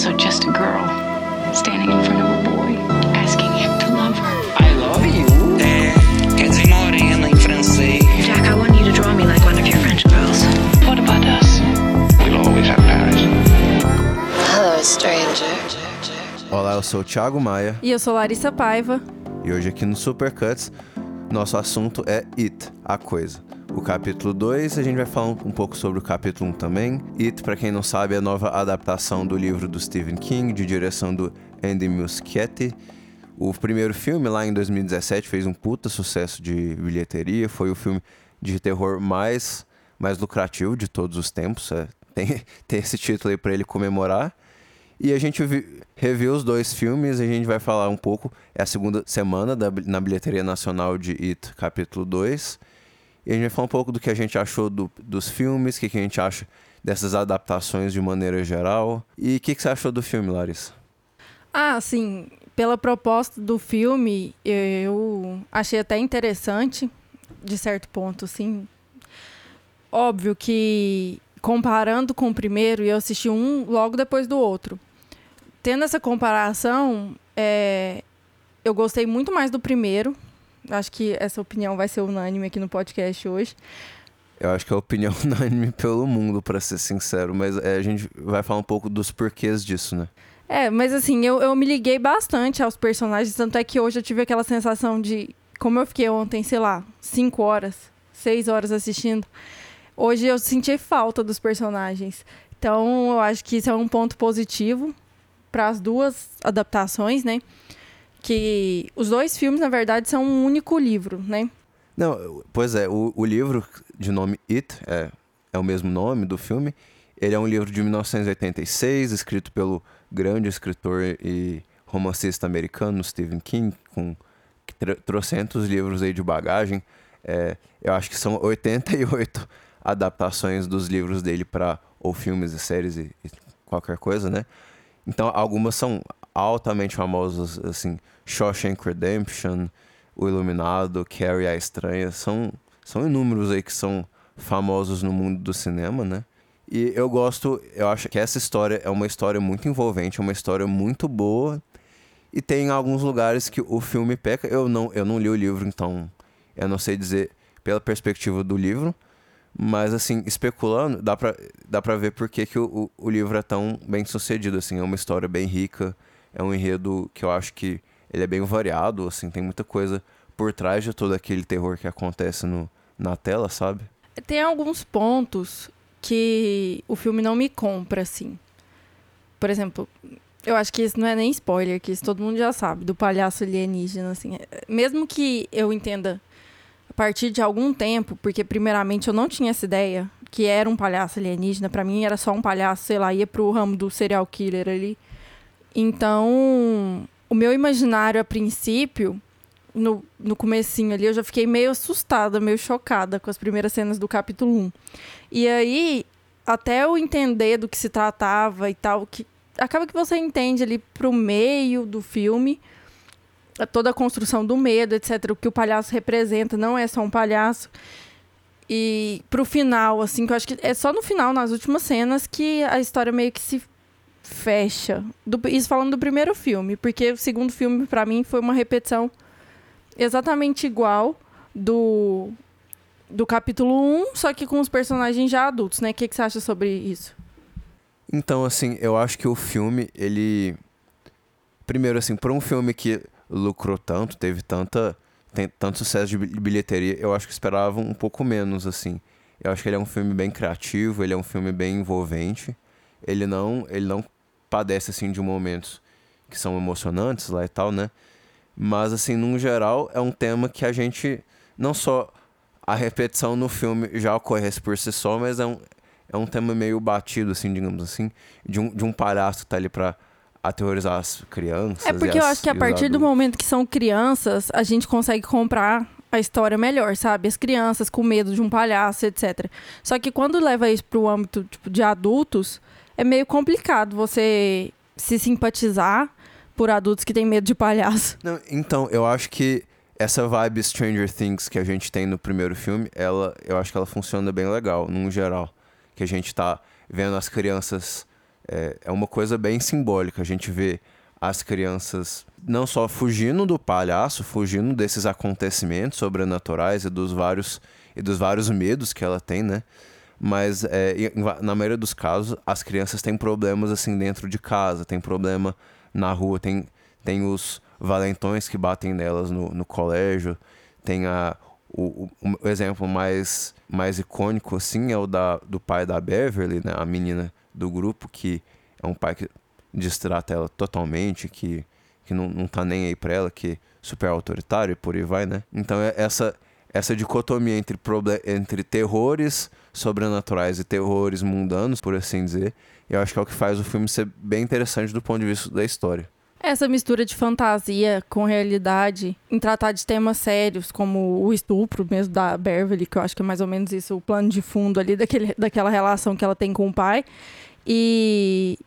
also just a girl standing in front of a boy, asking him to love her. I love you. É, quer dizer morena em francês. Jack, I want you to draw me like one of your French girls. What about us? We'll always have Paris. Hello, stranger. Olá, eu sou o Thiago Maia E eu sou Larissa Paiva. e hoje aqui no Supercuts nosso assunto é It, a coisa. O capítulo 2, a gente vai falar um, um pouco sobre o capítulo 1 também. It, para quem não sabe, é a nova adaptação do livro do Stephen King, de direção do Andy Muschietti. O primeiro filme, lá em 2017, fez um puta sucesso de bilheteria. Foi o filme de terror mais, mais lucrativo de todos os tempos. É, tem, tem esse título aí pra ele comemorar. E a gente vi- reviu os dois filmes, a gente vai falar um pouco. É a segunda semana da, na bilheteria nacional de It, capítulo 2. E a gente vai falar um pouco do que a gente achou do- dos filmes, o que, que a gente acha dessas adaptações de maneira geral. E o que, que você achou do filme, Larissa? Ah, assim, pela proposta do filme, eu achei até interessante, de certo ponto, sim. Óbvio que comparando com o primeiro, eu assisti um logo depois do outro. Tendo essa comparação, é, eu gostei muito mais do primeiro. Acho que essa opinião vai ser unânime aqui no podcast hoje. Eu acho que é a opinião unânime pelo mundo, pra ser sincero. Mas é, a gente vai falar um pouco dos porquês disso, né? É, mas assim, eu, eu me liguei bastante aos personagens, tanto é que hoje eu tive aquela sensação de. Como eu fiquei ontem, sei lá, cinco horas, seis horas assistindo, hoje eu senti falta dos personagens. Então, eu acho que isso é um ponto positivo para as duas adaptações, né? Que os dois filmes, na verdade, são um único livro, né? Não, pois é, o, o livro de nome It, é, é o mesmo nome do filme. Ele é um livro de 1986, escrito pelo grande escritor e romancista americano Stephen King, com tr- trocentos livros aí de bagagem. É, eu acho que são 88 adaptações dos livros dele para ou filmes e séries e, e qualquer coisa, né? Então, algumas são altamente famosas, assim, Shawshank Redemption, O Iluminado, Carrie a Estranha, são, são inúmeros aí que são famosos no mundo do cinema, né? E eu gosto, eu acho que essa história é uma história muito envolvente, é uma história muito boa. E tem alguns lugares que o filme peca. Eu não, eu não li o livro, então eu não sei dizer pela perspectiva do livro. Mas, assim, especulando, dá pra, dá pra ver por que, que o, o, o livro é tão bem sucedido, assim. É uma história bem rica, é um enredo que eu acho que ele é bem variado, assim. Tem muita coisa por trás de todo aquele terror que acontece no, na tela, sabe? Tem alguns pontos que o filme não me compra, assim. Por exemplo, eu acho que isso não é nem spoiler, que isso todo mundo já sabe, do palhaço alienígena, assim. Mesmo que eu entenda a partir de algum tempo, porque primeiramente eu não tinha essa ideia que era um palhaço alienígena, pra mim era só um palhaço, sei lá, ia pro ramo do serial killer ali. Então, o meu imaginário a princípio, no, no comecinho ali, eu já fiquei meio assustada, meio chocada com as primeiras cenas do capítulo 1. E aí, até eu entender do que se tratava e tal, que acaba que você entende ali pro meio do filme toda a construção do medo, etc, o que o palhaço representa, não é só um palhaço. E pro final, assim, que eu acho que é só no final, nas últimas cenas, que a história meio que se fecha. Do- isso falando do primeiro filme, porque o segundo filme, pra mim, foi uma repetição exatamente igual do, do capítulo 1, só que com os personagens já adultos, né? O que, que você acha sobre isso? Então, assim, eu acho que o filme, ele. Primeiro, assim, por um filme que lucrou tanto, teve tanta. Tem tanto sucesso de bil- bilheteria, eu acho que esperava um pouco menos, assim. Eu acho que ele é um filme bem criativo, ele é um filme bem envolvente. Ele não, ele não padece, assim, de momentos que são emocionantes lá e tal, né? Mas, assim, num geral, é um tema que a gente. Não só a repetição no filme já ocorre por si só, mas é um, é um tema meio batido, assim, digamos assim, de um, de um palhaço que tá ali pra aterrorizar as crianças. É porque eu as- acho que a partir do momento que são crianças, a gente consegue comprar a história melhor, sabe? As crianças com medo de um palhaço, etc. Só que quando leva isso pro âmbito tipo, de adultos, é meio complicado você se simpatizar por adultos que têm medo de palhaço. Não, então, eu acho que essa vibe Stranger Things que a gente tem no primeiro filme, ela, eu acho que ela funciona bem legal, num geral. Que a gente tá vendo as crianças é, é uma coisa bem simbólica. A gente vê as crianças não só fugindo do palhaço, fugindo desses acontecimentos sobrenaturais e dos vários e dos vários medos que ela tem, né? Mas é, na maioria dos casos, as crianças têm problemas assim dentro de casa, tem problema na rua, tem, tem os valentões que batem nelas no, no colégio, tem a, o, o- o exemplo mais, mais icônico assim é o da, do pai da Beverly, né? A menina do grupo que é um pai que distrata ela totalmente, que, que não, não tá nem aí pra ela, que super autoritário e por aí vai, né? Então é essa essa dicotomia entre, entre terrores sobrenaturais e terrores mundanos, por assim dizer, eu acho que é o que faz o filme ser bem interessante do ponto de vista da história. Essa mistura de fantasia com realidade, em tratar de temas sérios, como o estupro mesmo da Beverly, que eu acho que é mais ou menos isso, o plano de fundo ali daquele, daquela relação que ela tem com o pai. E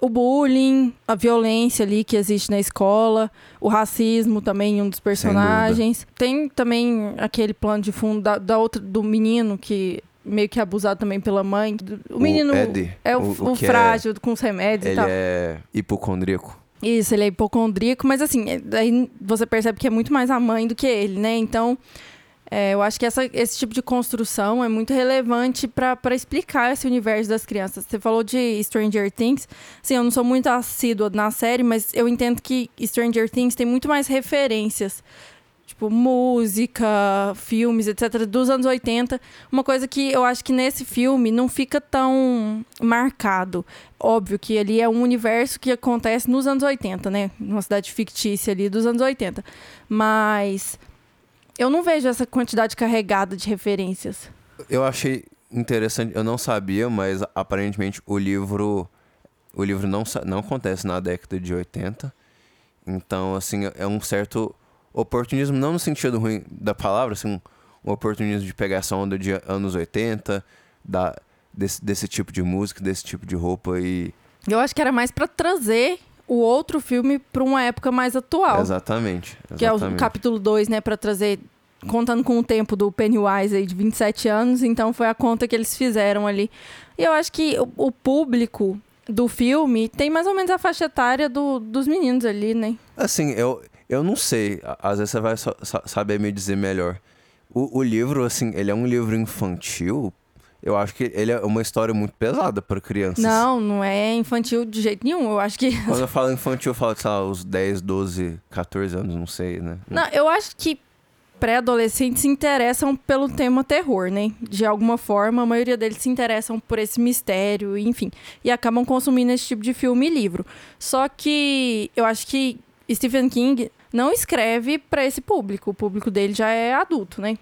o bullying, a violência ali que existe na escola, o racismo também em um dos personagens. Tem também aquele plano de fundo da, da outra, do menino que meio que é abusado também pela mãe. O menino Ed, é o, o- o o é- frágil com os remédios e Ele tal. é hipocondríaco. Isso, ele é hipocondríaco, mas assim, é- daí você percebe que é muito mais a mãe do que ele, né? Então, é, eu acho que essa- esse tipo de construção é muito relevante para explicar esse universo das crianças. Você falou de Stranger Things. Sim, eu não sou muito assídua na série, mas eu entendo que Stranger Things tem muito mais referências. Tipo, música, filmes, etc., dos anos 80. Uma coisa que eu acho que nesse filme não fica tão marcado. Óbvio que ali é um universo que acontece nos anos 80, né? Uma cidade fictícia ali dos anos 80. Mas eu não vejo essa quantidade carregada de referências. Eu achei interessante, eu não sabia, mas aparentemente o livro o livro não, não acontece na década de 80. Então, assim, é um certo oportunismo, não no sentido ruim da palavra, assim, um, oportunismo de pegar essa onda de anos 80, da, desse, desse tipo de música, desse tipo de roupa e. Eu acho que era mais pra trazer o outro filme pra uma época mais atual. Exatamente. Que é o exatamente. capítulo 2, né, Pra trazer contando com o tempo do Pennywise aí de 27 anos, então foi a conta que eles fizeram ali. E eu acho que o, o público do filme tem mais ou menos a faixa etária do- dos meninos ali, né? Assim, eu, eu não sei. Às vezes você vai saber me dizer melhor. O, o livro, assim, ele é um livro infantil. Eu acho que ele é uma história muito pesada para crianças. Não, não é infantil de jeito nenhum. Eu acho que. Quando eu falo infantil, eu falo, sei lá, os 10, 12, 14 anos, não sei, né? Não, eu acho que pré-adolescentes se interessam pelo tema terror, né? De alguma forma, a maioria deles se interessam por esse mistério, enfim. E acabam consumindo esse tipo de filme e livro. Só que eu acho que Stephen King não escreve para esse público. O público dele já é adulto, né?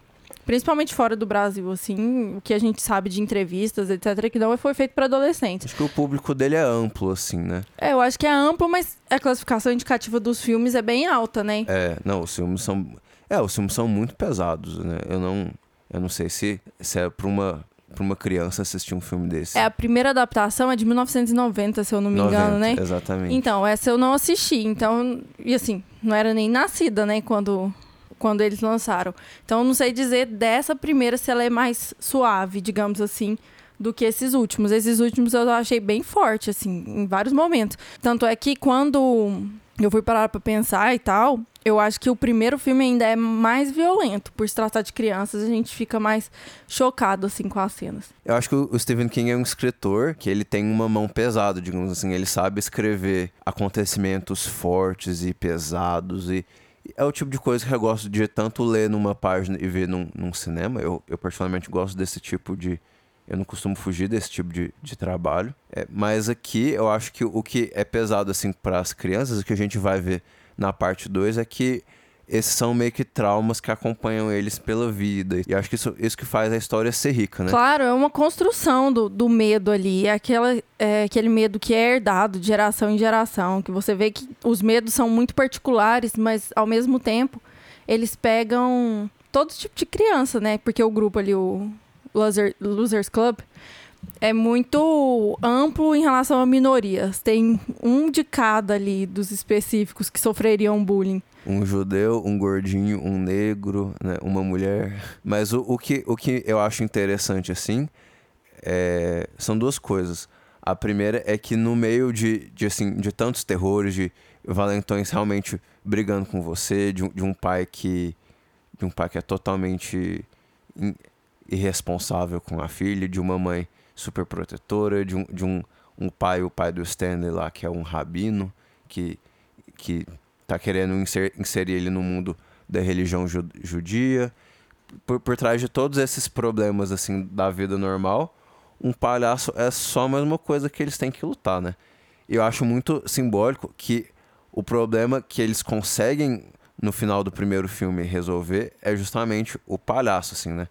Principalmente fora do Brasil, assim, o que a gente sabe de entrevistas, etc., que não foi feito para adolescentes. Acho que o público dele é amplo, assim, né? É, eu acho que é amplo, mas a classificação indicativa dos filmes é bem alta, né? É, não, os filmes são. É, os filmes são muito pesados, né? Eu não. Eu não sei se, se é pra uma, pra uma criança assistir um filme desse. É, a primeira adaptação é de 1990, se eu não me 90, engano, né? Exatamente. Então, essa eu não assisti. Então, e assim, não era nem nascida, né, quando, quando eles lançaram. Então, eu não sei dizer dessa primeira se ela é mais suave, digamos assim, do que esses últimos. Esses últimos eu achei bem forte, assim, em vários momentos. Tanto é que quando eu fui parar pra pensar e tal, eu acho que o primeiro filme ainda é mais violento. Por se tratar de crianças, a gente fica mais chocado, assim, com as cenas. Eu acho que o Stephen King é um escritor que ele tem uma mão pesada, digamos assim. Ele sabe escrever acontecimentos fortes e pesados e é o tipo de coisa que eu gosto de tanto ler numa página e ver num, num cinema. Eu, eu particularmente gosto desse tipo de... Eu não costumo fugir desse tipo de, de trabalho. É, mas aqui eu acho que o que é pesado assim para as crianças, o que a gente vai ver na parte 2 é que esses são meio que traumas que acompanham eles pela vida. E acho que isso, isso que faz a história ser rica, né? Claro, é uma construção do, do medo ali. É, aquela, é aquele medo que é herdado de geração em geração. Que você vê que os medos são muito particulares, mas ao mesmo tempo eles pegam todo tipo de criança, né? Porque o grupo ali, o Loser, Losers Club, é muito amplo em relação a minorias. Tem um de cada ali dos específicos que sofreriam bullying. um judeu, um gordinho, um negro, né, uma mulher. Mas o, o, que, o que eu acho interessante, assim, é- são duas coisas. A primeira é que no meio de, de, assim, de tantos terrores, de valentões realmente brigando com você, de, de um pai que. De um pai que é totalmente irresponsável com a filha, de uma mãe super protetora, de um, de um, um pai, o pai do Stanley lá, que é um rabino, que, que tá querendo inser- inserir ele no mundo da religião ju- judia. Por, por trás de todos esses problemas, assim, da vida normal, um palhaço é só mais uma coisa que eles têm que lutar, né? Eu acho muito simbólico que o problema que eles conseguem no final do primeiro filme resolver é justamente o palhaço, assim, né?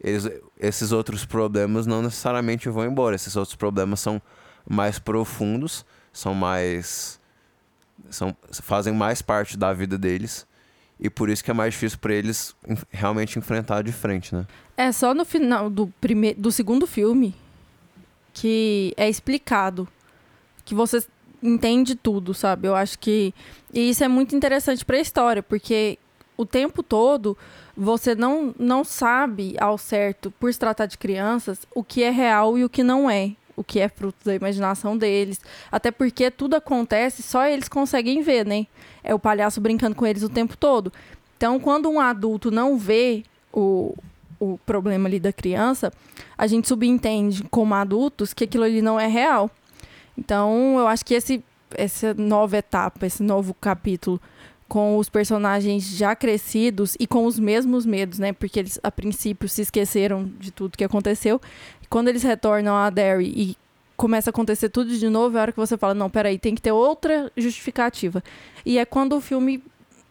Eles, esses outros problemas não necessariamente vão embora. Esses outros problemas são mais profundos, são mais. São, fazem mais parte da vida deles. E por isso que é mais difícil para eles en- realmente enfrentar de frente, né? É só no final do, prime... do segundo filme que é explicado. Que você entende tudo, sabe? Eu acho que. E isso é muito interessante pra história, porque o tempo todo você não, não sabe ao certo, por se tratar de crianças, o que é real e o que não é. O que é fruto da imaginação deles. Até porque tudo acontece, só eles conseguem ver, né? É o palhaço brincando com eles o tempo todo. Então, quando um adulto não vê o, o problema ali da criança, a gente subentende como adultos que aquilo ali não é real. Então, eu acho que esse, essa nova etapa, esse novo capítulo, com os personagens já crescidos e com os mesmos medos, né? Porque eles, a princípio, se esqueceram de tudo que aconteceu. Quando eles retornam a Derry e começa a acontecer tudo de novo, é a hora que você fala, não, peraí, tem que ter outra justificativa. E é quando o filme,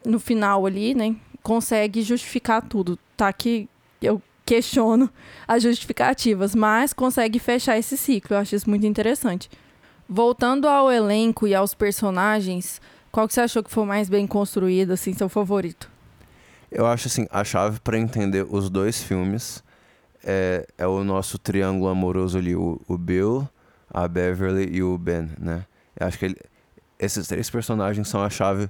no final ali, né, consegue justificar tudo. Tá que eu questiono as justificativas, mas consegue fechar esse ciclo. Eu acho isso muito interessante. Voltando ao elenco e aos personagens, qual que você achou que foi mais bem construído, assim, seu favorito? Eu acho assim, a chave para entender os dois filmes é, é o nosso triângulo amoroso ali, o, o Bill, a Beverly e o Ben, né? Eu acho que ele- esses três personagens são a chave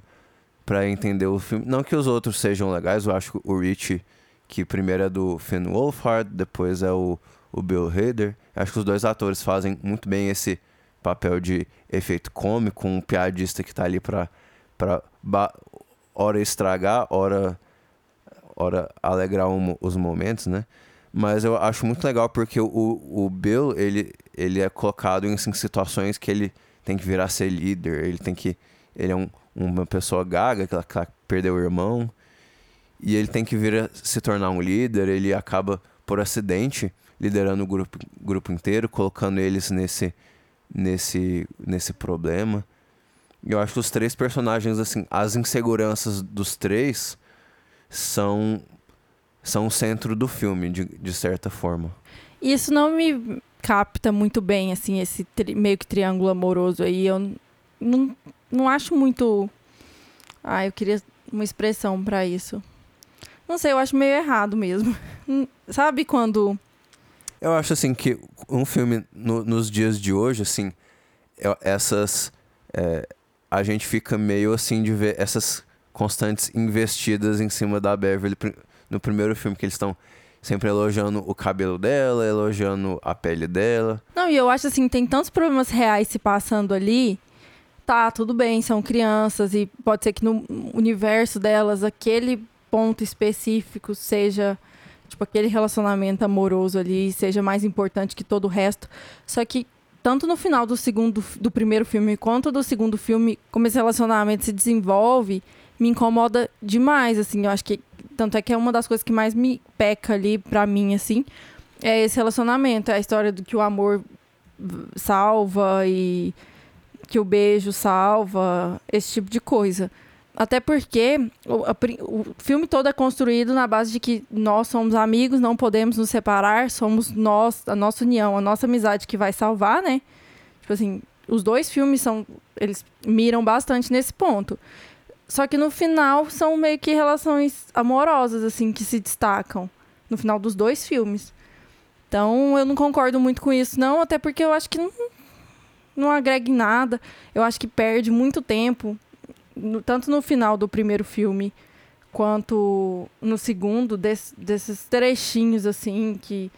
para entender o filme. Não que os outros sejam legais, eu acho que o Rich, que primeiro é do Finn Wolfhard, depois é o, o Bill Hader. Eu acho que os dois atores fazem muito bem esse papel de efeito cômico, um piadista que tá ali pra ba- hora estragar, hora hora alegrar um- os momentos, né? Mas eu acho muito legal porque o, o Bill, ele, ele é colocado em assim, situações que ele tem que virar ser líder, ele tem que... Ele é um, uma pessoa gaga, que ela, que ela perdeu o irmão, e ele tem que vir a se tornar um líder, ele acaba, por acidente, liderando o grupo, grupo inteiro, colocando eles nesse, nesse, nesse problema. Eu acho que os três personagens, assim, as inseguranças dos três são, são o centro do filme, de, de certa forma. Isso não me capta muito bem, assim, esse tri- meio que triângulo amoroso aí. Eu não, não acho muito. Ah, eu queria uma expressão pra isso. Não sei, eu acho meio errado mesmo. Sabe quando. Eu acho assim que um filme no- nos dias de hoje, assim, essas. é, a gente fica meio assim de ver essas constantes investidas em cima da Beverly no primeiro filme, que eles estão sempre elogiando o cabelo dela, elogiando a pele dela. Não, e eu acho assim, tem tantos problemas reais se passando ali. Tá, tudo bem, são crianças e pode ser que no universo delas aquele ponto específico seja tipo aquele relacionamento amoroso ali seja mais importante que todo o resto. Só que tanto no final do segundo do primeiro filme quanto do segundo filme, como esse relacionamento se desenvolve, me incomoda demais, assim, eu acho que tanto é que é uma das coisas que mais me peca ali pra mim assim, é esse relacionamento, é a história do que o amor salva e que o beijo salva, esse tipo de coisa. Até porque o, a o filme todo é construído na base de que nós somos amigos, não podemos nos separar, somos nós, a nossa união, a nossa amizade que vai salvar, né? Tipo assim, os dois filmes são. Eles miram bastante nesse ponto. Só que no final são meio que relações amorosas, assim, que se destacam. No final dos dois filmes. Então eu não concordo muito com isso, não, até porque eu acho que não, não agrega em nada. Eu acho que perde muito tempo, no- tanto no final do primeiro filme quanto no segundo, des- desses trechinhos assim que.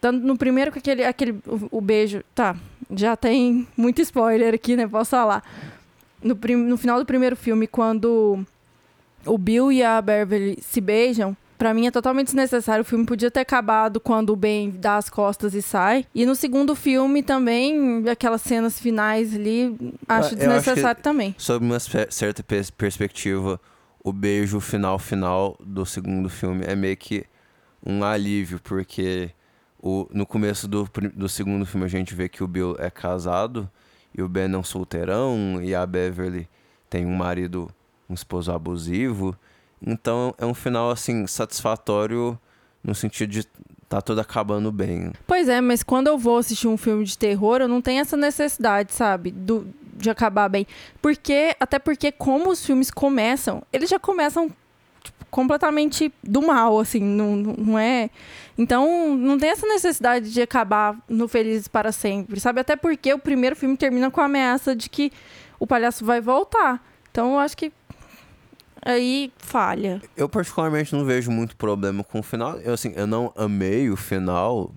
Tanto no primeiro com aquele, aquele o, o beijo. Tá, já tem muito spoiler aqui, né? Posso falar. No, prim- no final do primeiro filme, quando o Bill e a Beverly se beijam, pra mim é totalmente desnecessário. O filme podia ter acabado quando o Ben dá as costas e sai. E no segundo filme também, aquelas cenas finais ali, acho eu acho desnecessário que- também. Sob uma cer- certa pers- perspectiva, o beijo final final do segundo filme é meio que um alívio, porque o, no começo do, do segundo filme a gente vê que o Bill é casado e o Ben é um solteirão e a Beverly tem um marido, um esposo abusivo. Então é um final assim satisfatório no sentido de tá tudo acabando bem. Pois é, mas quando eu vou assistir um filme de terror, eu não tenho essa necessidade, sabe? Do, de acabar bem. Porque, até porque, como os filmes começam, eles já começam tipo, completamente do mal, assim, não, não é. Então, não tem essa necessidade de acabar no Felizes para Sempre, sabe? Até porque o primeiro filme termina com a ameaça de que o palhaço vai voltar. Então, eu acho que aí falha. Eu particularmente não vejo muito problema com o final. Eu assim, eu não amei o final,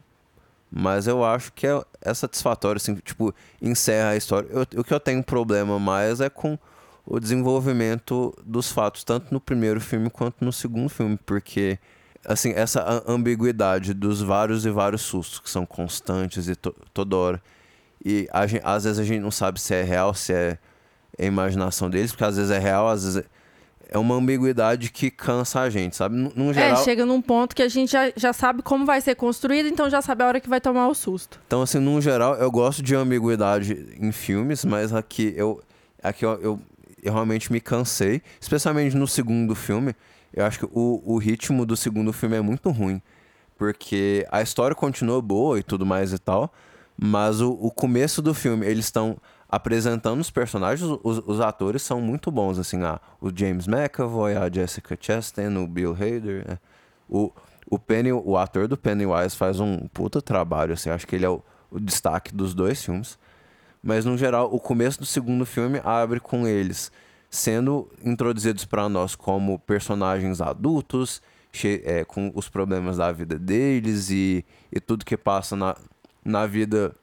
mas eu acho que é, é satisfatório, assim, tipo, encerra a história. Eu- o que eu tenho problema mais é com o desenvolvimento dos fatos, tanto no primeiro filme quanto no segundo filme, porque assim, essa ambiguidade dos vários e vários sustos que são constantes e to- toda hora. E a gen- às vezes a gente não sabe se é real, se é imaginação deles, porque às vezes é real, às vezes é, é uma ambiguidade que cansa a gente, sabe? No É, geral, chega num ponto que a gente já, já sabe como vai ser construído, então já sabe a hora que vai tomar o susto. Então, assim, no geral, eu gosto de ambiguidade em filmes, mas aqui eu, aqui eu, eu, eu realmente me cansei, especialmente no segundo filme. Eu acho que o, o ritmo do segundo filme é muito ruim, porque a história continua boa e tudo mais e tal, mas o, o começo do filme, eles estão apresentando os personagens, os, os atores são muito bons, assim, ah, o James McAvoy, a Jessica Chastain, o Bill Hader, né? o, o Penny, o ator do Pennywise faz um puta trabalho, assim, acho que ele é o, o destaque dos dois filmes. Mas no geral, o começo do segundo filme abre com eles sendo introduzidos para nós como personagens adultos, é, com os problemas da vida deles e, e tudo que passa na, na vida,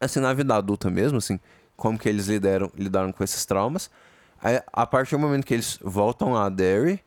assim, na vida adulta mesmo, assim, como que eles lidaram, lidaram com esses traumas. Aí, a partir do momento que eles voltam a Derry,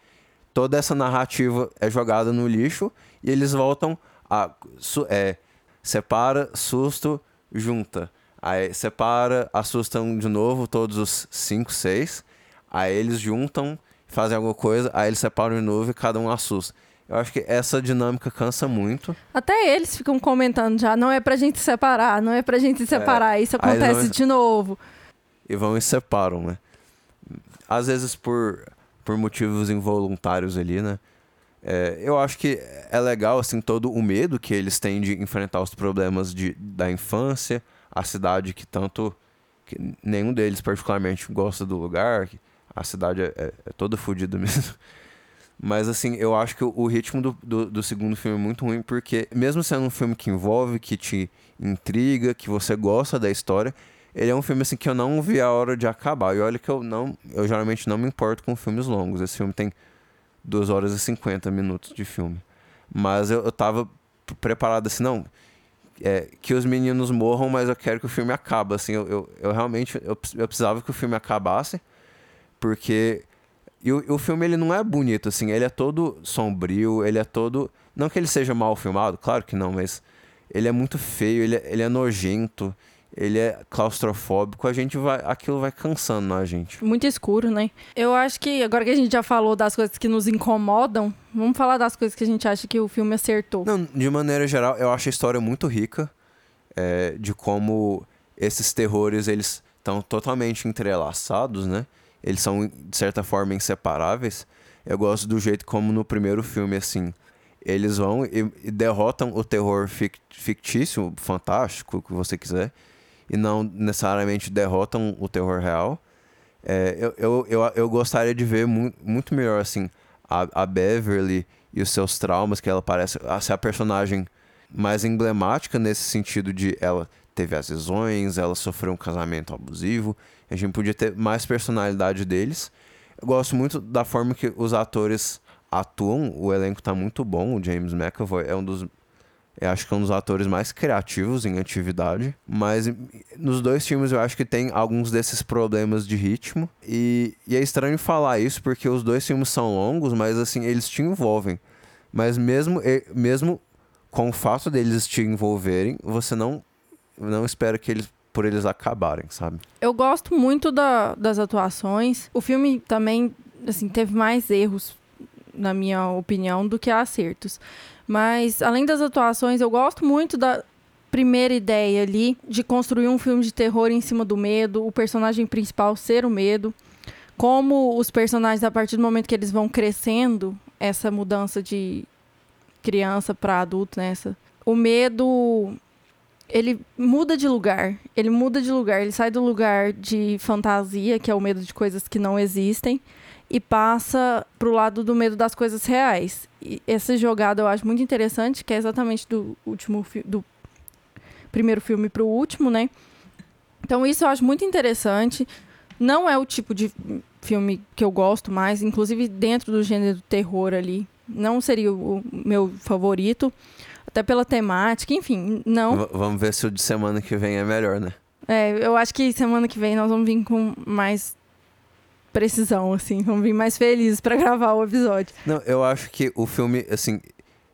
toda essa narrativa é jogada no lixo e eles voltam a su- é, separa, susto, junta. Aí separa, assustam de novo todos os cinco, seis. Aí eles juntam, fazem alguma coisa, aí eles separam de novo e cada um assusta. Eu acho que essa dinâmica cansa muito. Até eles ficam comentando já, não é pra gente se separar, não é pra gente se separar, isso aí eles acontece vão- de novo. e vão e separam, né? Às vezes por, por motivos involuntários ali, né? É, eu acho que é legal, assim, todo o medo que eles têm de enfrentar os problemas de, da infância, a cidade que tanto... que nenhum deles particularmente gosta do lugar, a cidade é, é, é toda fodida mesmo. Mas, assim, eu acho que o, ritmo do, do, do segundo filme é muito ruim, porque mesmo sendo um filme que envolve, que te intriga, que você gosta da história, ele é um filme, assim, que eu não vi a hora de acabar. E olha que eu não... Eu geralmente não me importo com filmes longos. Esse filme tem 2 horas e 50 minutos de filme. Mas eu, eu tava preparado assim, não... É, que os meninos morram, mas eu quero que o filme acabe. Assim, eu, eu, eu realmente... Eu, eu precisava que o filme acabasse, porque... E o, o filme, ele não é bonito, assim. Ele é todo sombrio, ele é todo... Não que ele seja mal filmado, claro que não, mas... Ele é muito feio, ele é, ele é nojento, ele é claustrofóbico. A gente vai... Aquilo vai cansando na gente. Muito escuro, né? Eu acho que, agora que a gente já falou das coisas que nos incomodam, vamos falar das coisas que a gente acha que o filme acertou. Não, de maneira geral, eu acho a história muito rica é, de como esses terrores eles estão totalmente entrelaçados, né? Eles são de certa forma inseparáveis. Eu gosto do jeito como no primeiro filme assim eles vão e, e derrotam o terror fic- fictício, fantástico, o que você quiser, e não necessariamente derrotam o terror real. É, eu, eu, eu, eu gostaria de ver mu muito melhor assim a, a Beverly e os seus traumas, que ela parece ser a personagem mais emblemática nesse sentido de ela teve as visões, ela sofreu um casamento abusivo. A gente podia ter mais personalidade deles. Eu gosto muito da forma que os atores atuam. O elenco tá muito bom. O James McAvoy é um dos Eu acho que é um dos atores mais criativos em atividade. Mas nos dois filmes eu acho que tem alguns desses problemas de ritmo. E, e é estranho falar isso porque os dois filmes são longos, mas assim, eles te envolvem. Mas mesmo, mesmo com o fato deles te envolverem, você não, não espera que eles por eles acabarem, sabe? Eu gosto muito da- das atuações. O filme também, assim, teve mais erros, na minha opinião, do que acertos. Mas, além das atuações, eu gosto muito da primeira ideia ali de construir um filme de terror em cima do medo, o personagem principal ser o medo. Como os personagens, a partir do momento que eles vão crescendo, essa mudança de criança para adulto, nessa. O medo ele muda de lugar. Ele muda de lugar. Ele sai do lugar de fantasia, que é o medo de coisas que não existem, e passa pro lado do medo das coisas reais. E essa jogada eu acho muito interessante, que é exatamente do último do primeiro filme pro último, né? Então isso eu acho muito interessante. Não é o tipo de filme que eu gosto mais, inclusive dentro do gênero do terror ali. Não seria o meu favorito, até pela temática, enfim, não. V- vamos ver se o de semana que vem é melhor, né? É, eu acho que semana que vem nós vamos vir com mais precisão, assim. Vamos vir mais felizes pra gravar o episódio. Não, eu acho que o filme, assim,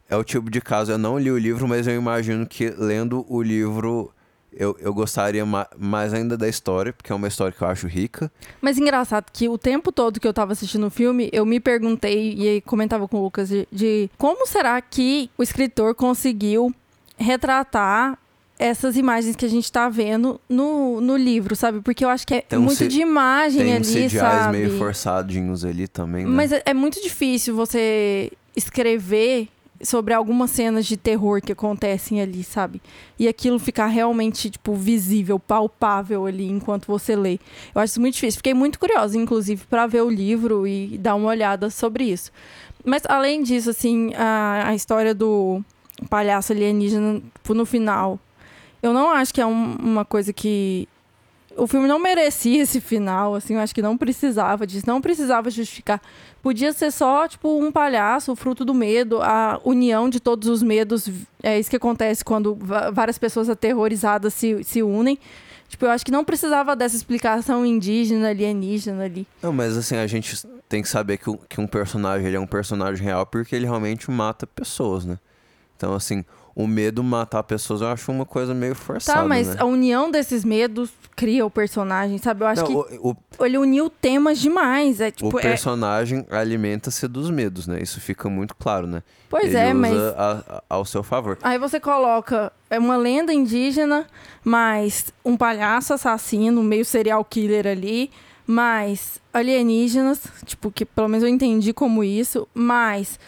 é o tipo de caso. Eu não li o livro, mas eu imagino que lendo o livro eu, eu gostaria ma- mais ainda da história, porque é uma história que eu acho rica. Mas engraçado que o tempo todo que eu tava assistindo o filme, eu me perguntei, e comentava com o Lucas, de, de como será que o escritor conseguiu retratar essas imagens que a gente tá vendo no, no livro, sabe? Porque eu acho que é Tem um muito C- de imagem Tem ali, CGIs sabe? meio forçadinhos ali também, né? Mas é, é muito difícil você escrever sobre algumas cenas de terror que acontecem ali, sabe? E aquilo ficar realmente, tipo, visível, palpável ali enquanto você lê. Eu acho isso muito difícil. Fiquei muito curiosa, inclusive, para ver o livro e dar uma olhada sobre isso. Mas, além disso, assim, a, a história do palhaço alienígena, tipo, no final, eu não acho que é um- uma coisa que o filme não merecia esse final, assim, eu acho que não precisava disso, não precisava justificar. Podia ser só, tipo, um palhaço, o fruto do medo, a união de todos os medos. É isso que acontece quando várias pessoas aterrorizadas se, se unem. Tipo, eu acho que não precisava dessa explicação indígena, alienígena ali. Não, mas assim, a gente tem que saber que, que um personagem ele é um personagem real porque ele realmente mata pessoas, né? Então, assim, o medo matar pessoas eu acho uma coisa meio forçada, Tá, mas né? a união desses medos cria o personagem, sabe? Eu acho Não, que o, o, ele uniu temas demais. É, tipo, o é- personagem alimenta-se dos medos, né? Isso fica muito claro, né? Pois ele é, usa mas a- a- ao seu favor. Aí você coloca é uma lenda indígena, mais um palhaço assassino, meio serial killer ali, mais alienígenas, tipo, que pelo menos eu entendi como isso, mais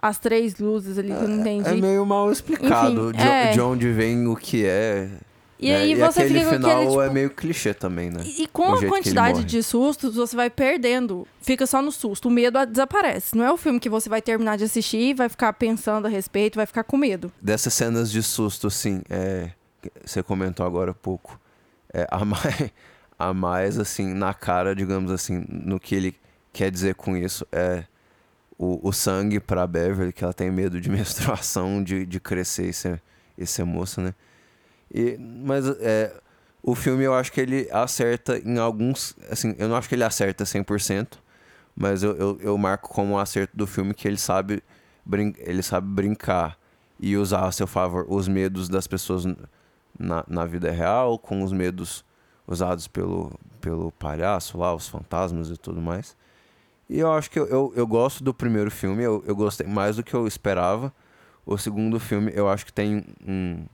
as três luzes ali que eu não entendi. É meio mal explicado Enfim, de, é. de onde vem o que é. e né? aí e você aquele fica com final aquele, tipo, é meio clichê também, né? E e com a quantidade de sustos, você vai perdendo. Fica só no susto. O medo desaparece. Não é o filme que você vai terminar de assistir, vai ficar pensando a respeito, vai ficar com medo. Dessas cenas de susto, assim, é, você comentou agora há pouco, é, a, mais, a mais, assim, na cara, digamos assim, no que ele quer dizer com isso, é o, o sangue pra Beverly, que ela tem medo de menstruação, de, de crescer e ser, e ser moça, né? E, mas é, o filme eu acho que ele acerta em alguns. Assim, eu não acho que ele acerta 100%, mas eu, eu, eu marco como um acerto do filme que ele sabe, brin ele sabe brincar e usar a seu favor os medos das pessoas na, na vida real, com os medos usados pelo, pelo palhaço lá, os fantasmas e tudo mais. E eu acho que eu, eu, eu gosto do primeiro filme, eu, eu gostei mais do que eu esperava. O segundo filme eu acho que tem um,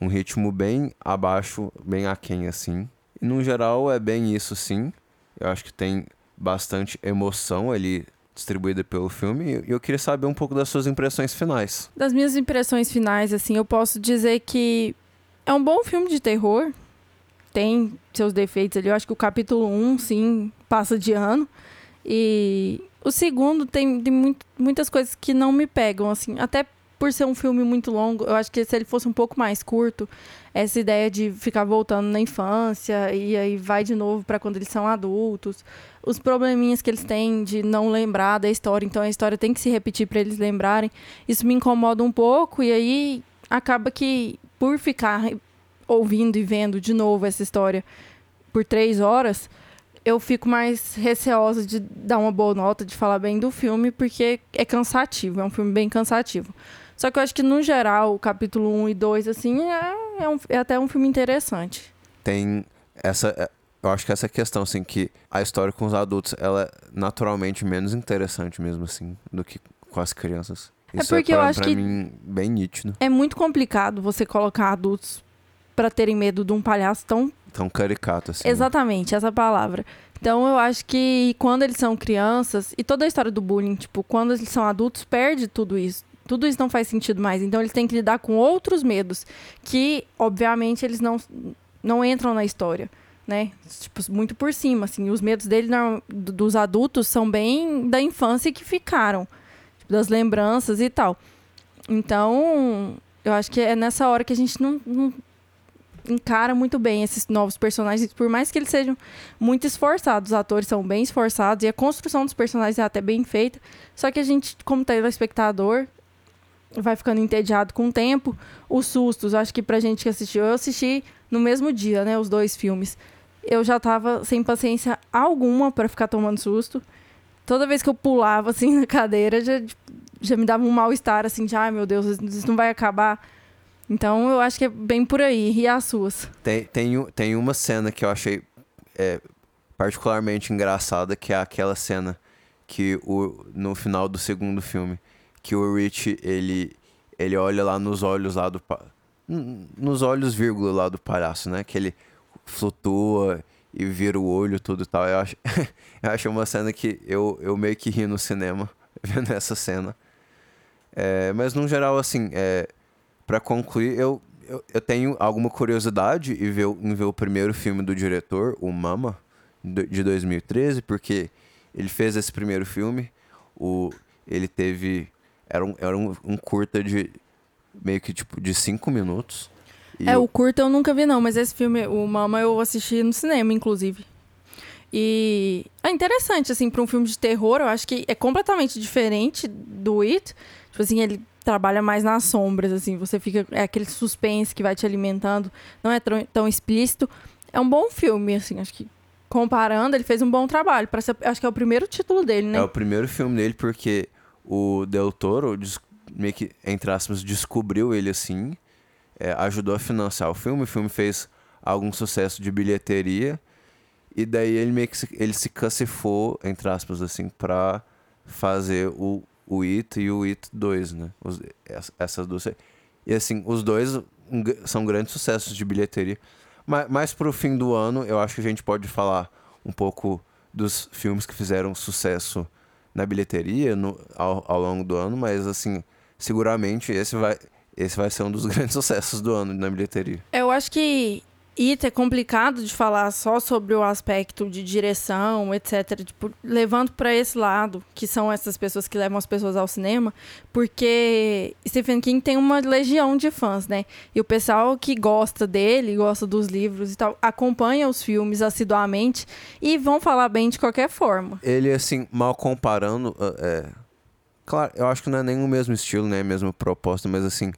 um ritmo bem abaixo, bem aquém assim. E no geral é bem isso sim. Eu acho que tem bastante emoção ali distribuída pelo filme. E eu queria saber um pouco das suas impressões finais. Das minhas impressões finais, assim, eu posso dizer que é um bom filme de terror. Tem seus defeitos ali. Eu acho que o capítulo 1, sim, passa de ano. E o segundo tem, tem muito- muitas coisas que não me pegam, assim. Até por ser um filme muito longo, eu acho que se ele fosse um pouco mais curto, essa ideia de ficar voltando na infância e aí vai de novo para quando eles são adultos, os probleminhas que eles têm de não lembrar da história, então a história tem que se repetir para eles lembrarem. Isso me incomoda um pouco e aí acaba que, por ficar ouvindo e vendo de novo essa história por três horas, eu fico mais receosa de dar uma boa nota, de falar bem do filme, porque é cansativo, é um filme bem cansativo. Só que eu acho que, no geral, o capítulo 1 e 2, assim, é, é, um- é até um filme interessante. Tem essa. é, Eu acho que essa questão, assim, que a história com os adultos, ela é naturalmente menos interessante mesmo, assim, do que com as crianças. É Isso porque eu pra, acho pra que- mim bem nítido. É muito complicado você colocar adultos pra terem medo de um palhaço tão Tão caricato, assim. né? Exatamente, essa palavra. Então eu acho que quando eles são crianças, e toda a história do bullying, tipo, quando eles são adultos, perde tudo isso. Tudo isso não faz sentido mais. Então eles têm que lidar com outros medos, que, obviamente, eles não, não entram na história. Né? Tipo, muito por cima, assim. Os medos dele, não- do- dos adultos, são bem da infância que ficaram. Tipo, das lembranças e tal. Então, eu acho que é nessa hora que a gente não- não encara muito bem esses novos personagens, por mais que eles sejam muito esforçados, os atores são bem esforçados e a construção dos personagens é até bem feita, só que a gente, como telespectador, vai ficando entediado com o tempo. Os sustos, acho que pra gente que assistiu, eu assisti no mesmo dia, né, os dois filmes. Eu já tava sem paciência alguma pra ficar tomando susto. Toda vez que eu pulava assim na cadeira, já, já me dava um mal-estar assim, de ai meu Deus, isso não vai acabar. Então eu acho que é bem por aí. E as suas? Tem, tem, tem uma cena que eu achei é, particularmente engraçada, que é aquela cena que o, no final do segundo filme, que o Rich, ele, ele olha lá nos olhos lá do... Nos olhos, vírgula, lá do palhaço, né? Que ele flutua e vira o olho tudo e tal. Eu acho, eu acho uma cena que eu, eu meio que ri no cinema, vendo essa cena. É, mas, no geral, assim, é, para concluir, eu, eu, eu tenho alguma curiosidade em ver, o- em ver o primeiro filme do diretor, o Mama, de 2013, porque ele fez esse primeiro filme, o, ele teve. Era um, era um, um curta de meio que tipo de cinco minutos. É, eu- o curto eu nunca vi, não, mas esse filme, o Mama, eu assisti no cinema, inclusive. E é interessante, assim, pra um filme de terror, eu acho que é completamente diferente do It. Tipo assim, ele trabalha mais nas sombras, assim, você fica. É aquele suspense que vai te alimentando, não é tão, explícito. É um bom filme, assim, acho que. Comparando, ele fez um bom trabalho. Ser- acho que é o primeiro título dele, né? É o primeiro filme dele porque o Del Toro, meio que, entre aspas, descobriu ele assim, é, ajudou a financiar o filme. O filme fez algum sucesso de bilheteria. E daí ele meio que se, ele se cacifou, entre aspas, assim, pra fazer o, o It e o It 2, né? Os- ess- essas duas. E assim, os dois são grandes sucessos de bilheteria. Mas, mais pro fim do ano, eu acho que a gente pode falar um pouco dos filmes que fizeram sucesso na bilheteria no, ao, ao longo do ano, mas assim, seguramente esse vai, esse vai ser um dos grandes sucessos do ano na bilheteria. Eu acho que It é complicado de falar só sobre o aspecto de direção, etc. Tipo, levando para esse lado, que são essas pessoas que levam as pessoas ao cinema, porque Stephen King tem uma legião de fãs, né? E o pessoal que gosta dele, gosta dos livros e tal, acompanha os filmes assiduamente e vão falar bem de qualquer forma. Ele, assim, mal comparando, ah, é... Claro, eu acho que não é nem o mesmo estilo, né? A mesma proposta, mas assim,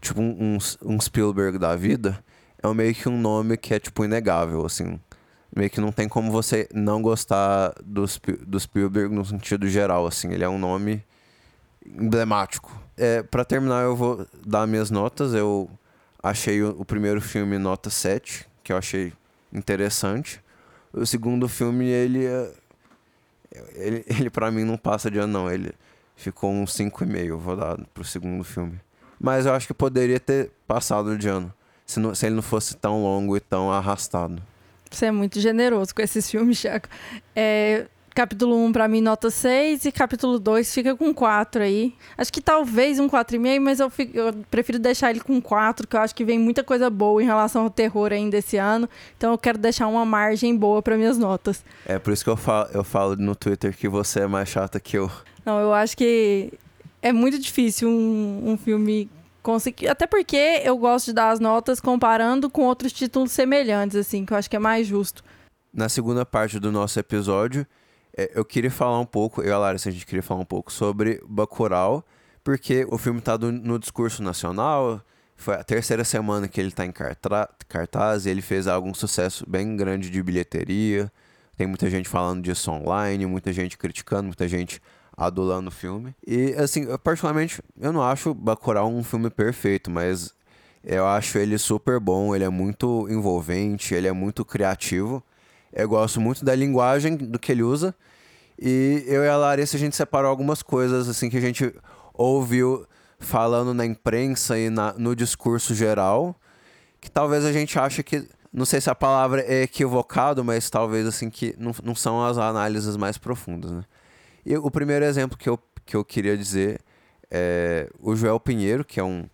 tipo um, um Spielberg da vida, é meio que um nome que é, tipo, inegável, assim. Meio que não tem como você não gostar do, do Spielberg no sentido geral, assim. Ele é um nome emblemático. É, para terminar, eu vou dar minhas notas. Eu achei o, o primeiro filme nota 7, que eu achei interessante. O segundo filme, ele é- ele, ele para mim não passa de ano. Ele ficou um 5,5, eu vou dar pro segundo filme. Mas eu acho que poderia ter passado de ano. Se, não- se ele não fosse tão longo e tão arrastado. Você é muito generoso com esses filmes, Chaco. É, capítulo 1 pra mim, nota 6, e capítulo 2 fica com 4 aí. Acho que talvez um 4,5, mas eu, fico- eu prefiro deixar ele com 4, que eu acho que vem muita coisa boa em relação ao terror ainda esse ano. Então eu quero deixar uma margem boa para minhas notas. É por isso que eu falo, eu falo no Twitter que você é mais chata que eu. Não, eu acho que é muito difícil um, um filme conseguir. Até porque eu gosto de dar as notas comparando com outros títulos semelhantes, assim, que eu acho que é mais justo. Na segunda parte do nosso episódio, é, eu queria falar um pouco, eu e a Larissa, a gente queria falar um pouco sobre Bacurau, porque o filme tá do- no discurso nacional, foi a terceira semana que ele tá em cartaz e ele fez algum sucesso bem grande de bilheteria. Tem muita gente falando disso online, muita gente criticando, muita gente adulando o filme. E, assim, eu, particularmente, eu não acho Bacurau um filme perfeito, mas eu acho ele super bom, ele é muito envolvente, ele é muito criativo. Eu gosto muito da linguagem do que ele usa. E eu e a Larissa, a gente separou algumas coisas, assim, que a gente ouviu falando na imprensa e na, no discurso geral, que talvez a gente ache que, não sei se a palavra é equivocado, mas talvez, assim, que não, não são as análises mais profundas, né? E o primeiro exemplo que eu, que eu queria dizer é o Joel Pinheiro, que é um,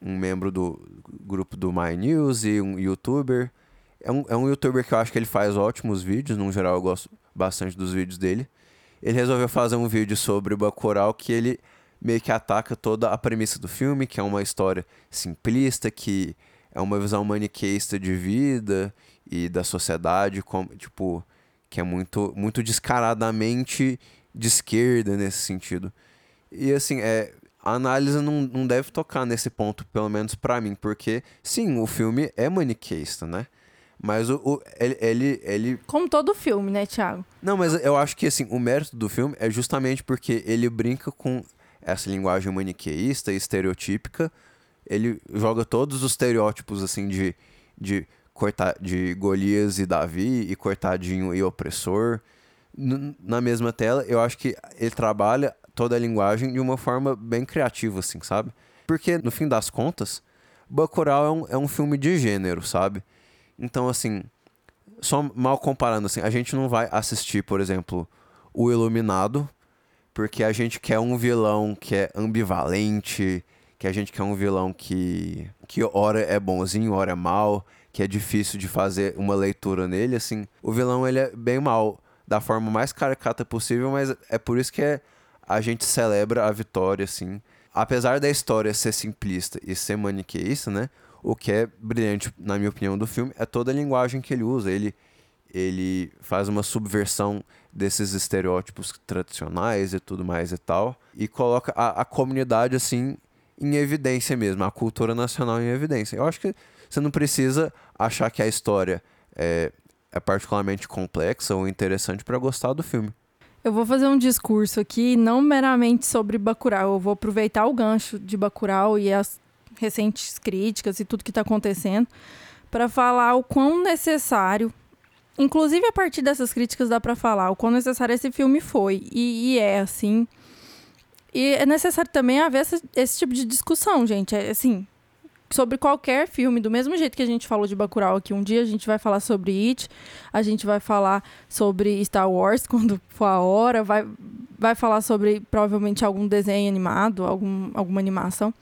um membro do grupo do My News e um youtuber. É um, é um youtuber que eu acho que ele faz ótimos vídeos, no geral eu gosto bastante dos vídeos dele. Ele resolveu fazer um vídeo sobre o Bacurau que ele meio que ataca toda a premissa do filme, que é uma história simplista, que é uma visão maniqueísta de vida e da sociedade, como, tipo, que é muito, muito descaradamente de esquerda nesse sentido. E assim, é, a análise não, não deve tocar nesse ponto, pelo menos pra mim, porque sim, o filme é maniqueísta, né? Mas o, o- ele, ele, ele Como todo filme, né, Thiago? não, mas eu acho que assim, o mérito do filme é justamente porque ele brinca com essa linguagem maniqueísta e estereotípica. Ele joga todos os estereótipos assim de de cortar de Golias e Davi e cortadinho e opressor na mesma tela. Eu acho que ele trabalha toda a linguagem de uma forma bem criativa assim, sabe? Porque no fim das contas, Bacurau é um, é um filme de gênero, sabe? Então assim, só mal comparando assim, a gente não vai assistir, por exemplo, o Iluminado, porque a gente quer um vilão que é ambivalente, que a gente quer um vilão que que hora é bonzinho, hora é mal, que é difícil de fazer uma leitura nele, assim. O vilão ele é bem mal da forma mais caricata possível, mas é por isso que é, a gente celebra a vitória, assim. Apesar da história ser simplista e ser maniqueísta, né? O que é brilhante, na minha opinião, do filme é toda a linguagem que ele usa. Ele, ele faz uma subversão desses estereótipos tradicionais e tudo mais e tal. E coloca a, a comunidade, assim, em evidência mesmo. A cultura nacional em evidência. Eu acho que você não precisa achar que a história é, é particularmente complexa ou interessante para gostar do filme. Eu vou fazer um discurso aqui, não meramente sobre Bacurau. Eu vou aproveitar o gancho de Bacurau e as recentes críticas e tudo que está acontecendo para falar o quão necessário, inclusive a partir dessas críticas dá para falar o quão necessário esse filme foi e, e é assim. E é necessário também haver essa- esse tipo de discussão, gente. É assim, sobre qualquer filme, do mesmo jeito que a gente falou de Bacurau aqui um dia, a gente vai falar sobre It, a gente vai falar sobre Star Wars quando for a hora, vai, vai falar sobre provavelmente algum desenho animado, algum, alguma animação.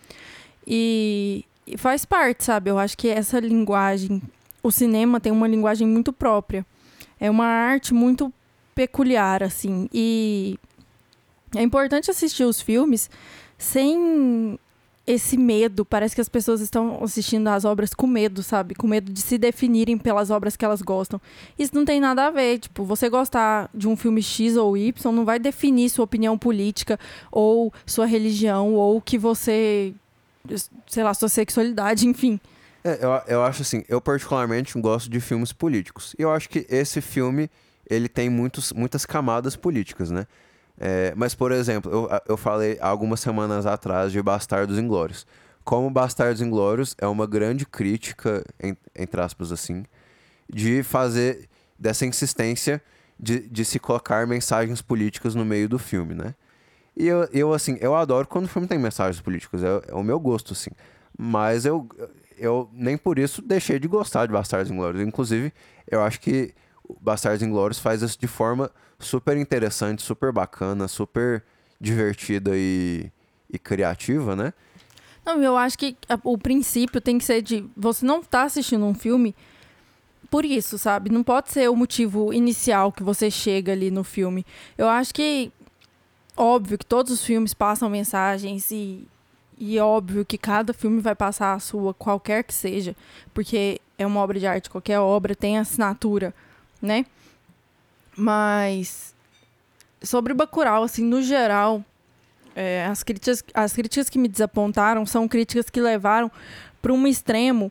E, e faz parte, sabe? Eu acho que essa linguagem, o cinema tem uma linguagem muito própria. É uma arte muito peculiar, assim. E é importante assistir os filmes sem esse medo. Parece que as pessoas estão assistindo às obras com medo, sabe? Com medo de se definirem pelas obras que elas gostam. Isso não tem nada a ver. Tipo, você gostar de um filme X ou Y não vai definir sua opinião política ou sua religião ou que você. sei lá, sua sexualidade, enfim. É, eu, eu acho assim, eu particularmente gosto de filmes políticos. E eu acho que esse filme, ele tem muitos, muitas camadas políticas, né? É, mas, por exemplo, eu, eu falei algumas semanas atrás de Bastardos Inglórios. Como Bastardos Inglórios é uma grande crítica, en- entre aspas assim, de fazer dessa insistência de, de se colocar mensagens políticas no meio do filme, né? E eu, eu assim, eu adoro quando o filme tem mensagens políticas, é, é o meu gosto, assim. Mas eu, eu nem por isso deixei de gostar de Bastardos Inglórios. Inclusive, eu acho que Bastardos Inglórios faz isso de forma super interessante, super bacana, super divertida e, e criativa, né? Não, eu acho que o princípio tem que ser de você não tá assistindo um filme por isso, sabe? Não pode ser o motivo inicial que você chega ali no filme. Eu acho que óbvio que todos os filmes passam mensagens e e óbvio que cada filme vai passar a sua, qualquer que seja, porque é uma obra de arte, qualquer obra tem assinatura, né? Mas sobre Bacurau, assim, no geral, É, as, críticas, as críticas que me desapontaram são críticas que levaram para um extremo.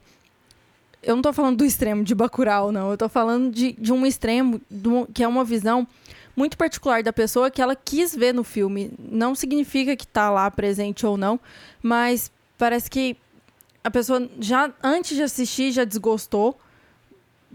Eu não tô falando do extremo de Bacurau, não. Eu tô falando de, de um extremo do- que é uma visão muito particular da pessoa que ela quis ver no filme. Não significa que tá lá presente ou não, mas parece que a pessoa já antes de assistir já desgostou,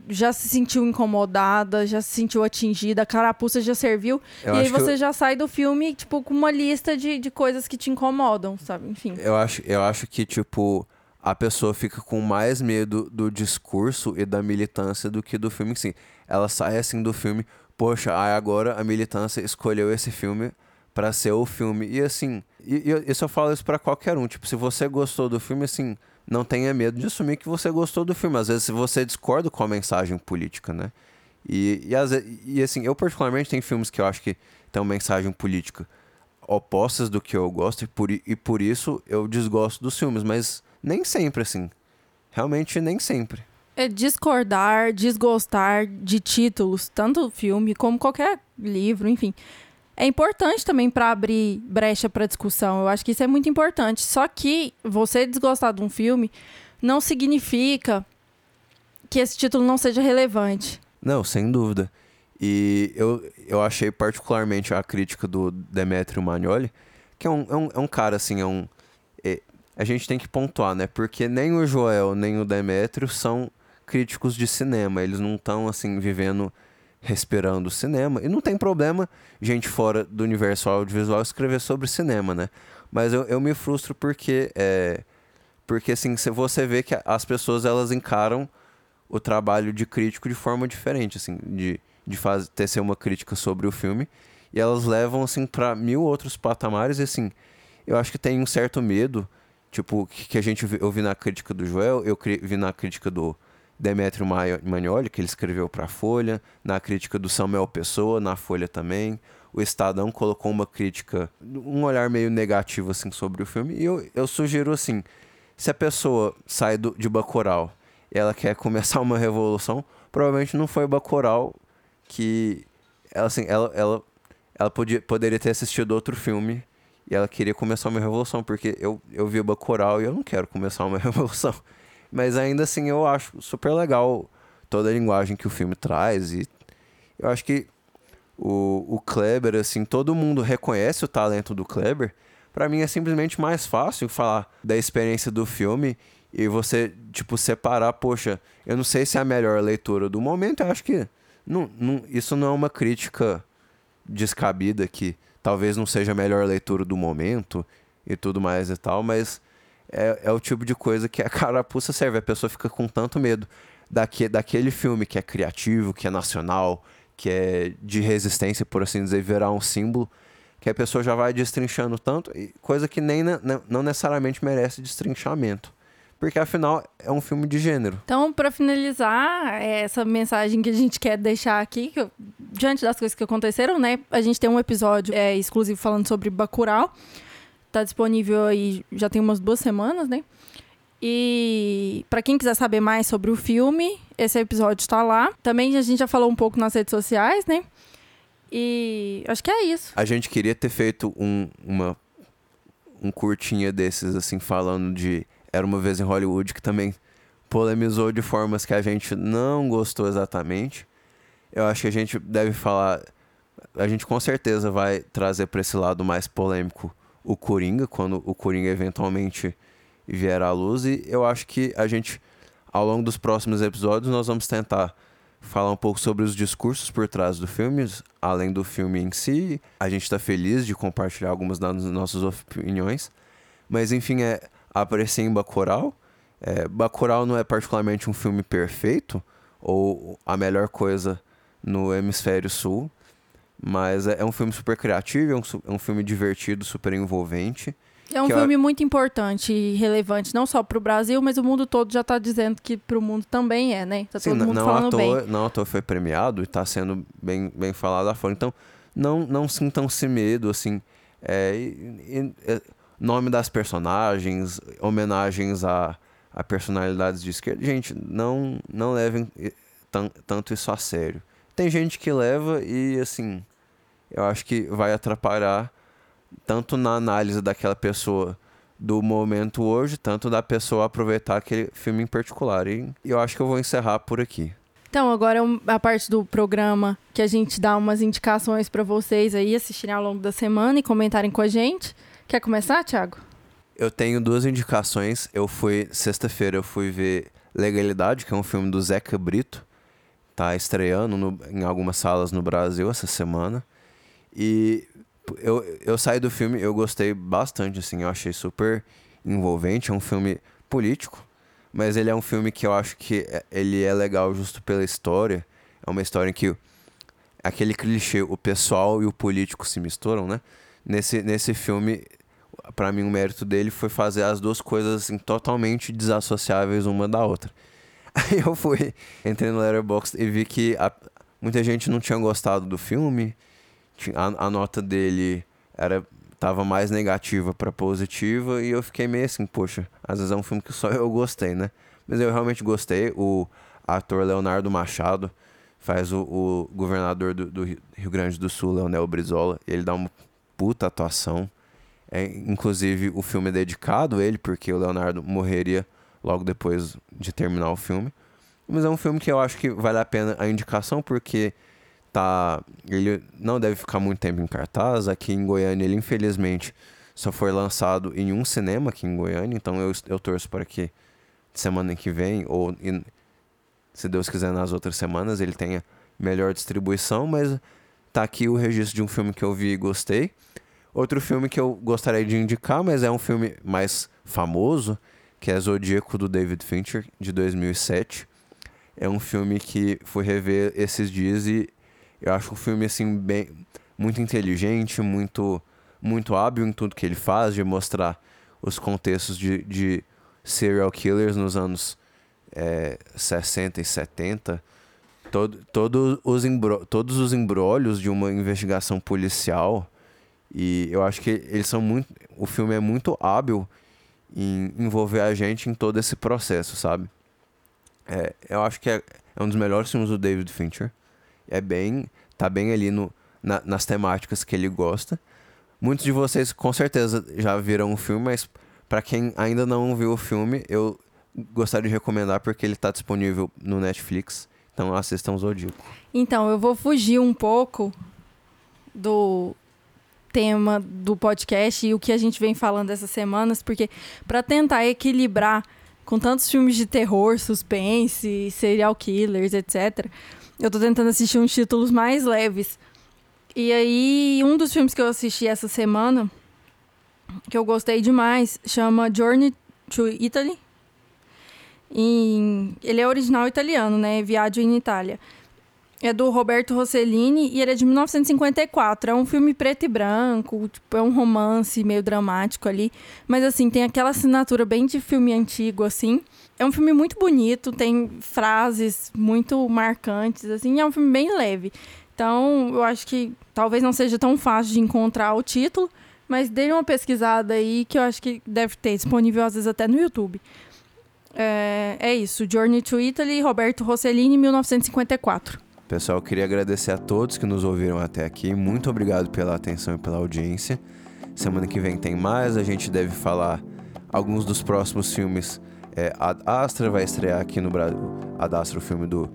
já se sentiu incomodada, já se sentiu atingida, a carapuça já serviu. Eu e aí você eu- já sai do filme, tipo, com uma lista de, de coisas que te incomodam, sabe? Enfim. Eu acho, eu acho que, tipo, a pessoa fica com mais medo do discurso e da militância do que do filme em si. Ela sai assim do filme, poxa, aí agora a militância escolheu esse filme pra ser o filme. E assim, e, e eu- eu falo isso pra qualquer um. Tipo, se você gostou do filme, assim, não tenha medo de assumir que você gostou do filme. Às vezes você discorda com a mensagem política, né? E, e, às e assim, eu particularmente tem filmes que eu acho que tem uma mensagem política opostas do que eu gosto e por, e por isso eu desgosto dos filmes, mas nem sempre assim. Realmente nem sempre. É discordar, desgostar de títulos, tanto filme como qualquer livro, enfim. É importante também para abrir brecha para discussão. Eu acho que isso é muito importante. Só que você desgostar de um filme não significa que esse título não seja relevante. Não, sem dúvida. E eu, eu achei particularmente a crítica do Demetrio Magnoli, que é um, é um, é um cara assim, é um. é- a gente tem que pontuar, né? Porque nem o Joel nem o Demetrio são críticos de cinema. Eles não estão assim vivendo, respirando cinema. E não tem problema gente fora do universo audiovisual escrever sobre cinema, né? Mas eu, eu me frustro porque é, porque assim, você vê que as pessoas elas encaram o trabalho de crítico de forma diferente, assim, de, de faz, ter ser uma crítica sobre o filme. E elas levam, assim, para mil outros patamares. E, assim, eu acho que tem um certo medo, tipo, que, que a gente eu vi na crítica do Joel, eu vi na crítica do Demetrio Magnoli, que ele escreveu para a Folha, na crítica do Samuel Pessoa, na Folha também. O Estadão colocou uma crítica, um olhar meio negativo, assim, sobre o filme. E eu, eu sugiro, assim, se a pessoa sai do, de Bacurau e ela quer começar uma revolução, provavelmente não foi Bacurau que ela assim, ela ela, ela podia, poderia ter assistido outro filme e ela queria começar uma revolução, porque eu eu vi Bacurau e eu não quero começar uma revolução. Mas ainda assim eu acho super legal toda a linguagem que o filme traz e eu acho que o, o Kleber, assim, todo mundo reconhece o talento do Kleber. Pra mim é simplesmente mais fácil falar da experiência do filme e você, tipo, separar, poxa, eu não sei se é a melhor leitura do momento, eu acho que não, não, isso não é uma crítica descabida que talvez não seja a melhor leitura do momento e tudo mais e tal, mas é, é o tipo de coisa que a carapuça serve. A pessoa fica com tanto medo daque, daquele filme que é criativo, que é nacional, que é de resistência, por assim dizer, virar um símbolo, que a pessoa já vai destrinchando tanto, coisa que nem ne- ne- não necessariamente merece destrinchamento. Porque afinal é um filme de gênero. Então, para finalizar, é essa mensagem que a gente quer deixar aqui, eu- diante das coisas que aconteceram, né? A gente tem um episódio é, exclusivo falando sobre Bacurau. Tá disponível aí já tem umas duas semanas, né? E para quem quiser saber mais sobre o filme, esse episódio está lá. Também a gente já falou um pouco nas redes sociais, né? E acho que é isso. A gente queria ter feito um, uma, um curtinha desses, assim, falando de Era Uma Vez em Hollywood, que também polemizou de formas que a gente não gostou exatamente. Eu acho que a gente deve falar. A gente com certeza vai trazer para esse lado mais polêmico o Coringa, quando o Coringa eventualmente vier à luz. E eu acho que a gente, ao longo dos próximos episódios, nós vamos tentar falar um pouco sobre os discursos por trás do filme, além do filme em si. A gente está feliz de compartilhar algumas das nossas opiniões. Mas enfim, é aparecer em Bacurau. É, não é particularmente um filme perfeito ou a melhor coisa no hemisfério sul, mas é, é um filme super criativo, é um, é um filme divertido, super envolvente. É um eu- filme muito importante e relevante, não só para o Brasil, mas o mundo todo já tá dizendo que para o mundo também é, né? Tá Sim, todo mundo não, à falando toa, bem. não à toa foi premiado e está sendo bem, bem falado lá fora. Então, não, não sintam-se medo, assim. É, e- e- é, nome das personagens, homenagens a, a personalidades de esquerda. Gente, não, não levem eh, tan- tanto isso a sério. Tem gente que leva e, assim, eu acho que vai atrapalhar tanto na análise daquela pessoa do momento hoje, tanto da pessoa aproveitar aquele filme em particular. E eu acho que eu vou encerrar por aqui. Então, agora é a parte do programa que a gente dá umas indicações pra vocês aí assistirem ao longo da semana e comentarem com a gente. Quer começar, Thiago? Eu tenho duas indicações. Eu fui, sexta-feira, eu fui ver Legalidade, que é um filme do Zeca Brito. Tá estreando no- em algumas salas no Brasil essa semana. E eu, eu saí do filme, eu gostei bastante, assim, eu achei super envolvente. É um filme político, mas ele é um filme que eu acho que é- ele é legal justo pela história. É uma história em que aquele clichê, o pessoal e o político se misturam, né? Nesse, nesse filme, pra mim, o mérito dele foi fazer as duas coisas assim, totalmente desassociáveis uma da outra. Aí eu fui, entrei no Letterboxd e vi que a- muita gente não tinha gostado do filme. A, a nota dele era tava mais negativa pra positiva e eu fiquei meio assim, poxa, às vezes é um filme que só eu gostei, né? Mas eu realmente gostei. O ator Leonardo Machado faz o, o governador do, do Rio- Rio Grande do Sul, Leonel Brizola. Ele dá uma puta atuação. É, inclusive, o filme é dedicado a ele, porque o Leonardo morreria logo depois de terminar o filme. Mas é um filme que eu acho que vale a pena a indicação, porque tá ele não deve ficar muito tempo em cartaz. Aqui em Goiânia, ele infelizmente só foi lançado em um cinema aqui em Goiânia. Então eu, eu torço para que semana que vem, ou se Deus quiser nas outras semanas, ele tenha melhor distribuição. Mas tá aqui o registro de um filme que eu vi e gostei. Outro filme que eu gostaria de indicar, mas é um filme mais famoso, que é Zodíaco do David Fincher, de 2007. É um filme que fui rever esses dias e eu acho um filme assim bem muito inteligente, muito muito hábil em tudo que ele faz, de mostrar os contextos de, de serial killers nos anos é, 60 e 70. Todo, todo os embro, todos os embrólios de uma investigação policial. E eu acho que eles são muito. O filme é muito hábil em envolver a gente em todo esse processo, sabe? É, eu acho que é, é um dos melhores filmes do David Fincher. É bem. tá bem ali no, na- nas temáticas que ele gosta. Muitos de vocês com certeza já viram o filme, mas para quem ainda não viu o filme, eu gostaria de recomendar porque ele tá disponível no Netflix. Então assistam Zodíaco. Então, eu vou fugir um pouco do tema do podcast e o que a gente vem falando essas semanas, porque para tentar equilibrar com tantos filmes de terror, suspense, serial killers, etc. Eu tô tentando assistir uns títulos mais leves. E aí, um dos filmes que eu assisti essa semana, que eu gostei demais, chama Journey to Italy. Ele é original italiano, né? Viaggio in Itália. É do Roberto Rossellini e ele é de 1954. É um filme preto e branco, tipo, é um romance meio dramático ali. Mas assim, tem aquela assinatura bem de filme antigo, assim. É um filme muito bonito, tem frases muito marcantes, assim, é um filme bem leve. Então, eu acho que talvez não seja tão fácil de encontrar o título, mas dê uma pesquisada aí que eu acho que deve ter disponível às vezes até no YouTube. É, é isso, Journey to Italy, Roberto Rossellini, 1954. Pessoal, eu queria agradecer a todos que nos ouviram até aqui. Muito obrigado pela atenção e pela audiência. Semana que vem tem mais. A gente deve falar alguns dos próximos filmes. É, Ad Astra vai estrear aqui no Brasil. Ad Astra, o filme do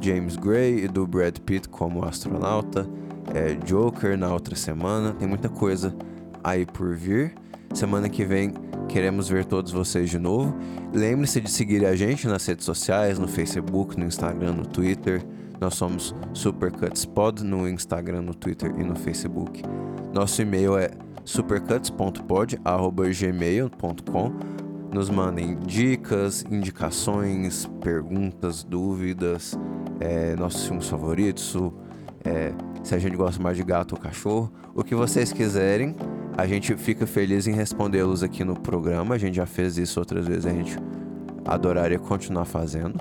James Gray e do Brad Pitt como astronauta. É, Joker na outra semana. Tem muita coisa aí por vir. Semana que vem queremos ver todos vocês de novo. Lembre-se de seguir a gente nas redes sociais, no Facebook, no Instagram, no Twitter. Nós somos SupercutsPod no Instagram, no Twitter e no Facebook. Nosso e-mail é supercutspod.gmail.com Nos mandem dicas, indicações, perguntas, dúvidas, é, nossos filmes favoritos, é, se a gente gosta mais de gato ou cachorro, o que vocês quiserem. A gente fica feliz em respondê-los aqui no programa. A gente já fez isso outras vezes, a gente adoraria continuar fazendo.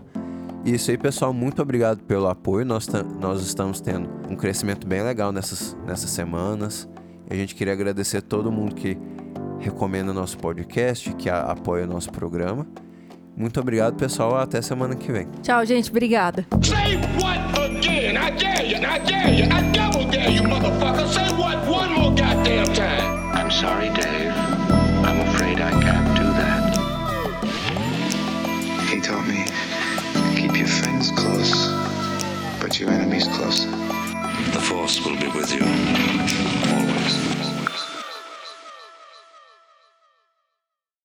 E isso aí, pessoal, muito obrigado pelo apoio. Nós, nós estamos tendo um crescimento bem legal nessas, nessas semanas. A gente queria agradecer todo mundo que recomenda nosso podcast, que apoia o nosso programa. Muito obrigado, pessoal. Até semana que vem. Tchau, gente. Obrigada. Say what again? I dare you, I dare you, I double dare you, motherfucker. Say what one more goddamn time. Sorry, Dave. I'm afraid I can't do that. He taught me keep your friends close, but your enemies closer. The Force will be with you.